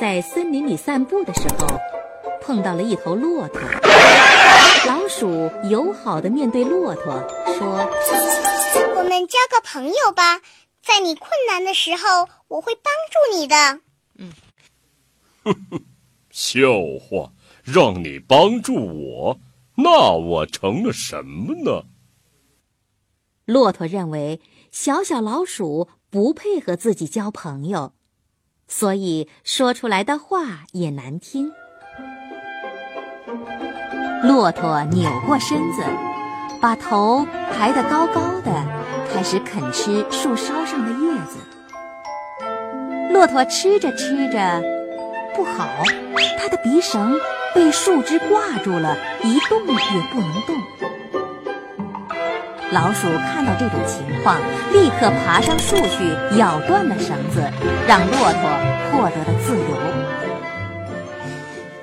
在森林里散步的时候，碰到了一头骆驼。老鼠友好的面对骆驼说：“我们交个朋友吧，在你困难的时候，我会帮助你的。”嗯，哼哼，笑话，让你帮助我，那我成了什么呢？骆驼认为小小老鼠不配和自己交朋友。所以说出来的话也难听。骆驼扭过身子，把头抬得高高的，开始啃吃树梢上的叶子。骆驼吃着吃着，不好，它的鼻绳被树枝挂住了，一动也不能动。老鼠看到这种情况，立刻爬上树去，咬断了绳子，让骆驼获得了自由。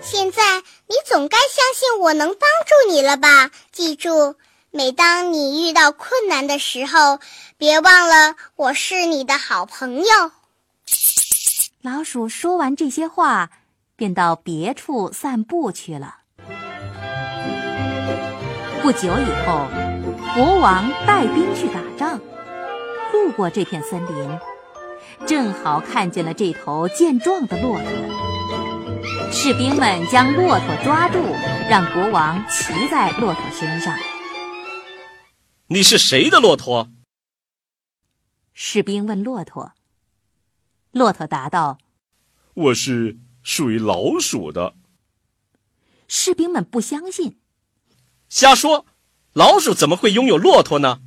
现在你总该相信我能帮助你了吧？记住，每当你遇到困难的时候，别忘了我是你的好朋友。老鼠说完这些话，便到别处散步去了。不久以后。国王带兵去打仗，路过这片森林，正好看见了这头健壮的骆驼。士兵们将骆驼抓住，让国王骑在骆驼身上。你是谁的骆驼？士兵问骆驼。骆驼答道：“我是属于老鼠的。”士兵们不相信，瞎说。老鼠怎么会拥有骆驼呢？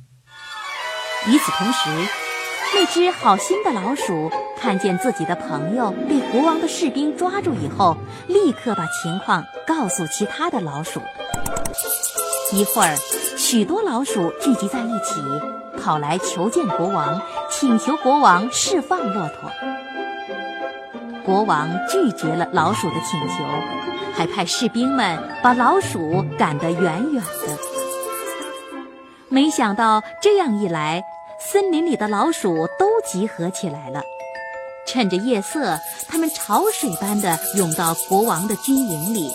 与此同时，那只好心的老鼠看见自己的朋友被国王的士兵抓住以后，立刻把情况告诉其他的老鼠。一会儿，许多老鼠聚集在一起，跑来求见国王，请求国王释放骆驼。国王拒绝了老鼠的请求，还派士兵们把老鼠赶得远远的。没想到这样一来，森林里的老鼠都集合起来了。趁着夜色，他们潮水般的涌到国王的军营里，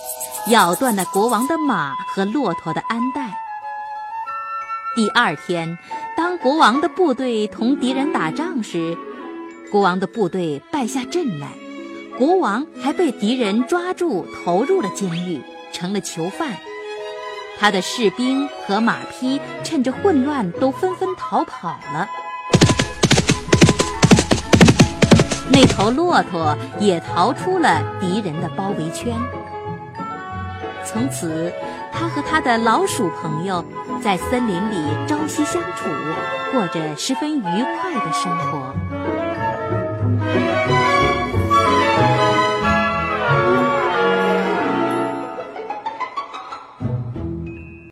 咬断了国王的马和骆驼的鞍带。第二天，当国王的部队同敌人打仗时，国王的部队败下阵来，国王还被敌人抓住，投入了监狱，成了囚犯。他的士兵和马匹趁着混乱，都纷纷逃跑了。那头骆驼也逃出了敌人的包围圈。从此，他和他的老鼠朋友在森林里朝夕相处，过着十分愉快的生活。